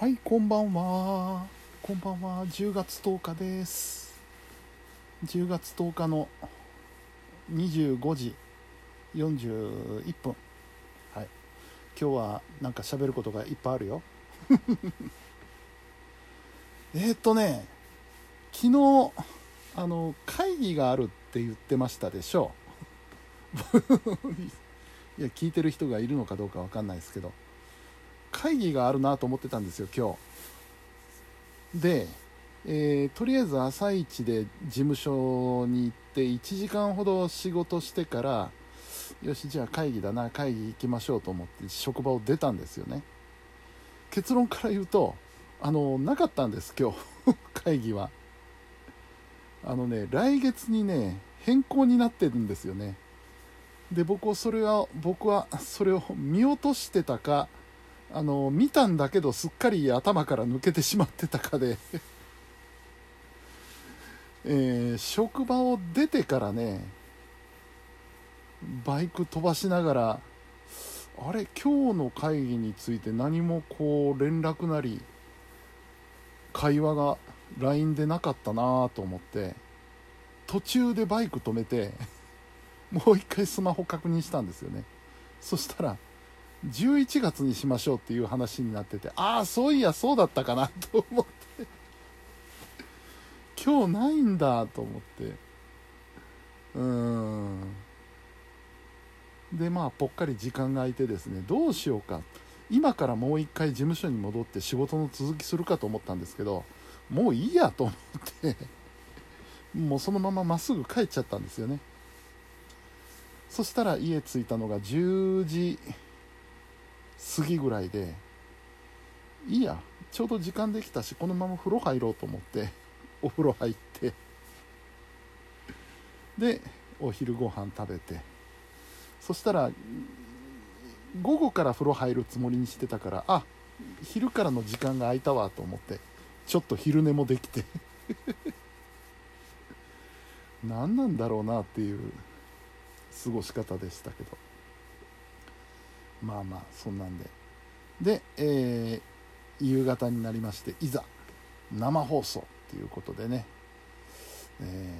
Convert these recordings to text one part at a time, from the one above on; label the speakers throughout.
Speaker 1: はいこんばんは。こんばんは。10月10日です。10月10日の25時41分。はい。今日はなんか喋ることがいっぱいあるよ。えっとね昨日あの会議があるって言ってましたでしょ。う いや聞いてる人がいるのかどうかわかんないですけど。会議があるなと思ってたんですよ今日。で、えー、とりあえず朝一で事務所に行って1時間ほど仕事してからよしじゃあ会議だな会議行きましょうと思って職場を出たんですよね。結論から言うとあのなかったんです今日。会議は。あのね来月にね変更になってるんですよね。で僕はそれは僕はそれを見落としてたかあの見たんだけどすっかり頭から抜けてしまってたかで。えー、職場を出てからねバイク飛ばしながらあれ今日の会議について何もこう連絡なり会話が LINE でなかったなと思って途中でバイク止めてもう一回スマホ確認したんですよね。そしたら11月にしましょうっていう話になっててああそういやそうだったかなと思って。今日ないんだと思って。うーん。でまあぽっかり時間が空いてですねどうしようか。今からもう一回事務所に戻って仕事の続きするかと思ったんですけどもういいやと思って。もうそのまままっすぐ帰っちゃったんですよね。そしたら家着いたのが10時過ぎぐらいでいいやちょうど時間できたしこのまま風呂入ろうと思って お風呂入ってでお昼ご飯食べてそしたら午後から風呂入るつもりにしてたからあ昼からの時間が空いたわと思ってちょっと昼寝もできて 何なんだろうなっていう過ごし方でしたけど。まあまあそんなんで。で、えー、夕方になりましていざ生放送っていうことでね、え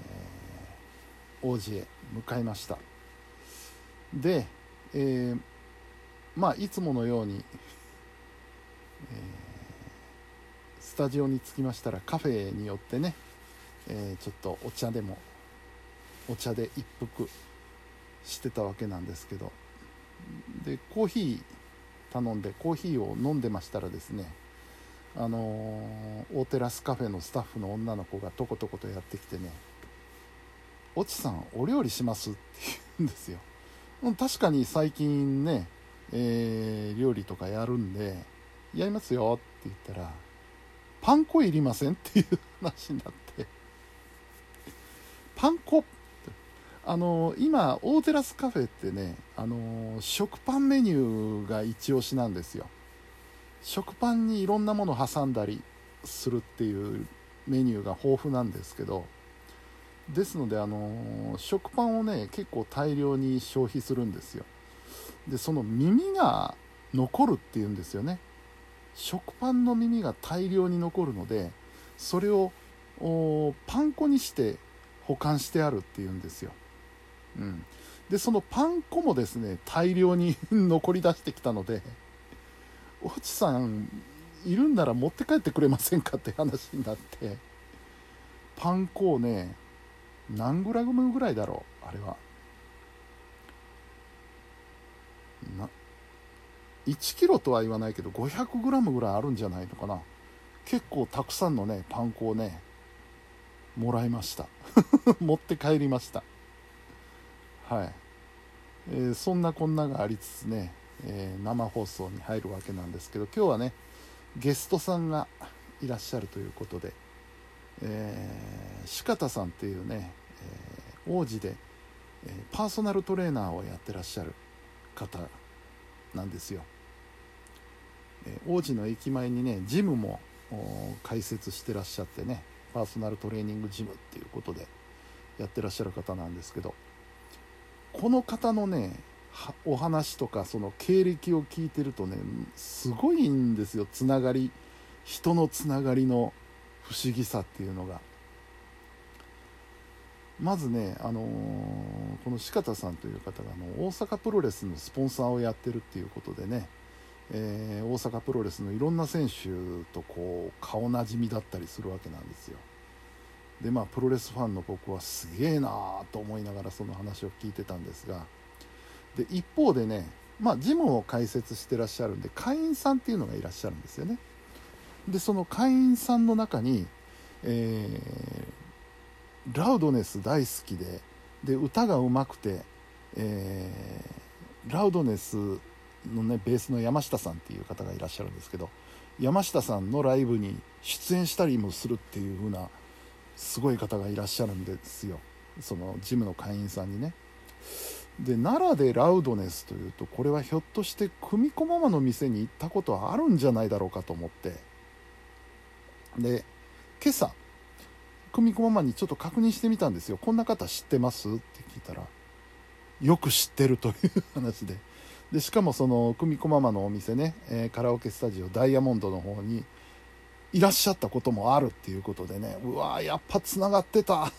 Speaker 1: ー、王子へ向かいました。で、えー、まあいつものように、えー、スタジオに着きましたらカフェによってね、えー、ちょっとお茶でもお茶で一服してたわけなんですけどでコーヒー頼んでコーヒーを飲んでましたらですねあのー、大テラスカフェのスタッフの女の子がとことことやってきてね「越智さんお料理します?」って言うんですよ確かに最近ね、えー、料理とかやるんで「やりますよ」って言ったら「パン粉いりません?」っていう話になって「パン粉？あの今大テラスカフェってねあの食パンメニューが一押しなんですよ。食パンにいろんなもの挟んだりするっていうメニューが豊富なんですけどですのであの食パンをね結構大量に消費するんですよ。でその耳が残るっていうんですよね。食パンの耳が大量に残るのでそれをパン粉にして保管してあるっていうんですよ。うん、でそのパン粉もですね大量に残り出してきたので「越智さんいるんなら持って帰ってくれませんか?」って話になってパン粉をね何グラムぐらいだろうあれは。な1キロとは言わないけど500グラムぐらいあるんじゃないのかな。結構たくさんのねパン粉をねもらいました。持って帰りました。はい、えー、そんなこんながありつつね、えー、生放送に入るわけなんですけど今日はねゲストさんがいらっしゃるということで、えー、四方さんっていうね、えー、王子で、えー、パーソナルトレーナーをやってらっしゃる方なんですよ、え、王子の駅前にねジムも開設してらっしゃってねパーソナルトレーニングジムっていうことでやってらっしゃる方なんですけどこの方のねお話とかその経歴を聞いてるとねすごいんですよ。つながり人のつながりの不思議さっていうのが。まずね、あのー、この四方さんという方があの大阪プロレスのスポンサーをやってるっていうことでね、えー、大阪プロレスのいろんな選手とこう顔なじみだったりするわけなんですよ。でまあプロレスファンの僕はすげえなーと思いながらその話を聞いてたんですがで一方でねまあジムを開設してらっしゃるんで会員さんっていうのがいらっしゃるんですよね。でその会員さんの中に、えー、ラウドネス大好きでで歌がうまくて、えー、ラウドネスのねベースの山下さんっていう方がいらっしゃるんですけど山下さんのライブに出演したりもするっていう風なすごい方がいらっしゃるんですよ。そのジムの会員さんにね。で奈良でラウドネスというとこれはひょっとして組み子ママの店に行ったことはあるんじゃないだろうかと思って。で今朝久美子ママにちょっと確認してみたんですよ。こんな方知ってます？って聞いたらよく知ってるという話で。でしかもその久美子ママのお店ね、えー、カラオケスタジオダイヤモンドの方にいらっしゃったこともあるっていうことでねうわやっぱつながってた。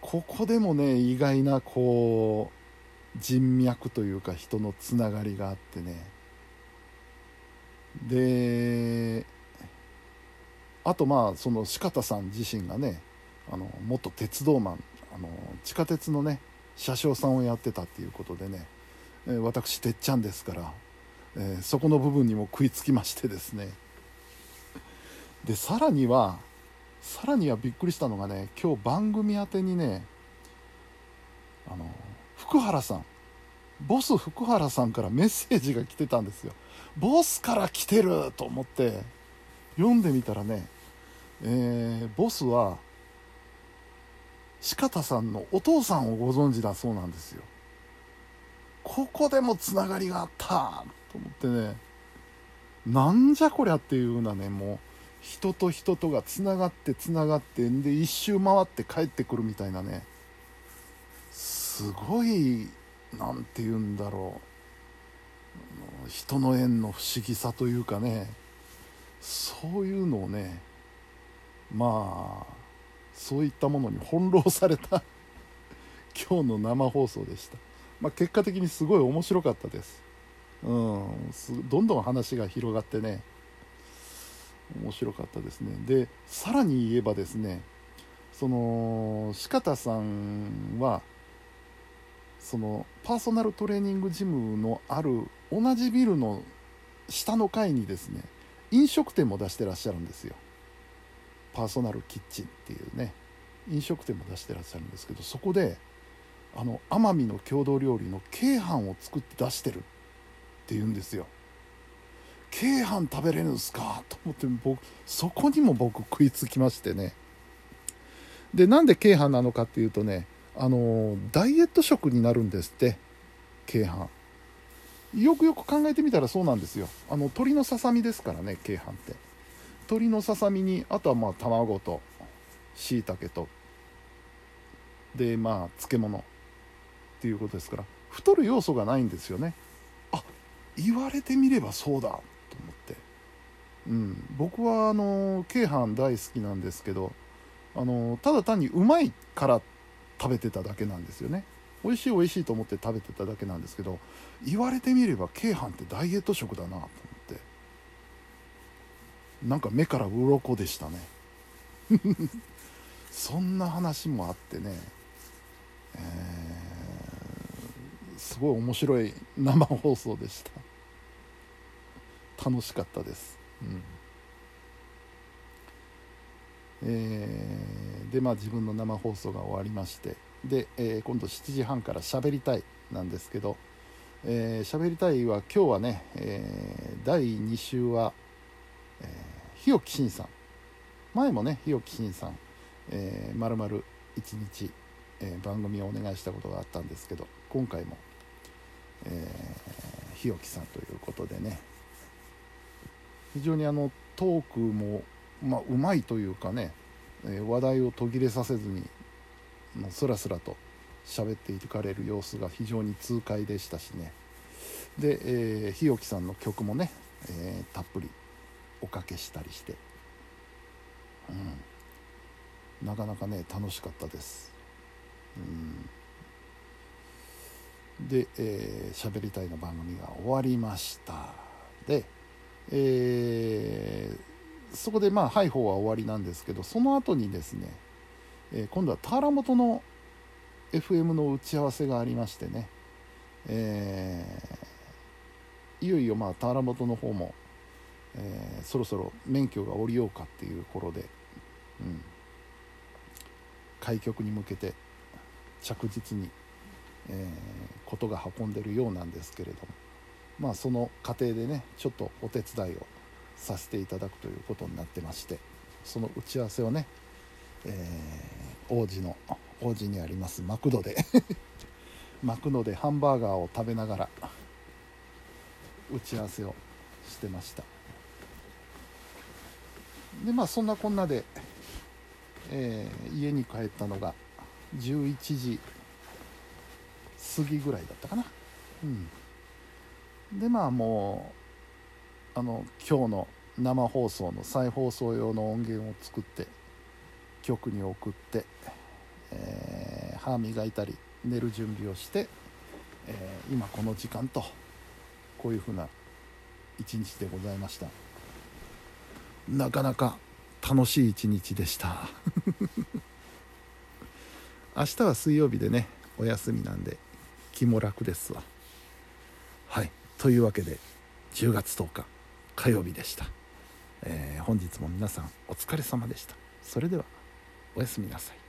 Speaker 1: ここでもね意外なこう人脈というか人のつながりがあってね。であとまあその四方さん自身がねあの元鉄道マンあの地下鉄のね車掌さんをやってたっていうことでね、え、私てっちゃんですから、えー、そこの部分にも食いつきましてですね。でさらにはさらにはびっくりしたのがね今日番組宛てにねあの福原さんボス福原さんからメッセージが来てたんですよ。ボスから来てると思って読んでみたらねえー、ボスは四方さんのお父さんをご存知だそうなんですよ。ここでもつながりがあったと思ってねなんじゃこりゃっていうようなねもう人と人とがつながってつながってんで一周回って帰ってくるみたいなね。すごい何て言うんだろう。人の縁の不思議さというかね。そういうのをねまあそういったものに翻弄された。今日の生放送でした、まあ、結果的にすごい面白かったです。うんどんどん話が広がってね。面白かったですね。でさらに言えばですねその四方さんはそのパーソナルトレーニングジムのある同じビルの下の階にですね飲食店も出してらっしゃるんですよ。パーソナルキッチンっていうね。飲食店も出してらっしゃるんですけどそこであの奄美の郷土料理の鶏飯を作って出してるっていうんですよ。鶏飯食べれるんですか？と思って僕そこにも僕食いつきましてね。でなんで鶏飯なのかっていうとねあのダイエット食になるんですって鶏飯。よくよく考えてみたらそうなんですよ。あの鶏のささみですからね鶏飯って。鶏のささみにあとはまあ卵としいたけとでまあ漬物っていうことですから太る要素がないんですよね。あ言われてみればそうだ。と思って。うん。僕はあの鶏飯大好きなんですけどあのただ単にうまいから食べてただけなんですよね。美味しい美味しいと思って食べてただけなんですけど言われてみれば鶏飯ってダイエット食だなと思って。なんか目から鱗でしたね。そんな話もあってね、えー、すごい面白い生放送でした。楽しかったです、うん。えー、でまあ自分の生放送が終わりましてで、えー、今度7時半から喋りたいなんですけど喋、えー、りたいは今日はね、えー、第2週は、えー、日置慎さん。前もね日置慎さん、えー、丸々1日、えー、番組をお願いしたことがあったんですけど今回も、えー、日置さんということでね非常にあのトークも、まあ、うまいというかね、え話題を途切れさせずにスラスラと喋っていかれる様子が非常に痛快でしたしね。で、えー、日置さんの曲もね、えー、たっぷりおかけしたりして、うん、なかなかね楽しかったです。うん、で、えー、喋りたいの番組が終わりました。で、えー、そこでまあハイホーは終わりなんですけどその後にですね、えー、今度は田原本の FM の打ち合わせがありましてね、えー、いよいよまあ田原本の方も、え、そろそろ免許が下りようかっていう頃で、うん、開局に向けて着実に、えー、ことが運んでるようなんですけれども。まあその過程でねちょっとお手伝いをさせていただくということになってましてその打ち合わせをね、えー、王子の王子にありますマクドで マクドでハンバーガーを食べながら打ち合わせをしてました。でまあそんなこんなで、えー、家に帰ったのが11時過ぎぐらいだったかな。うん。でまあもうあの今日の生放送の再放送用の音源を作って局に送って、えー、歯磨いたり寝る準備をして、えー、今この時間とこういうふうな一日でございました。なかなか楽しい一日でした。明日は水曜日でねお休みなんで気も楽ですわ。というわけで10月10日火曜日でした、えー、本日も皆さんお疲れ様でした。それではおやすみなさい。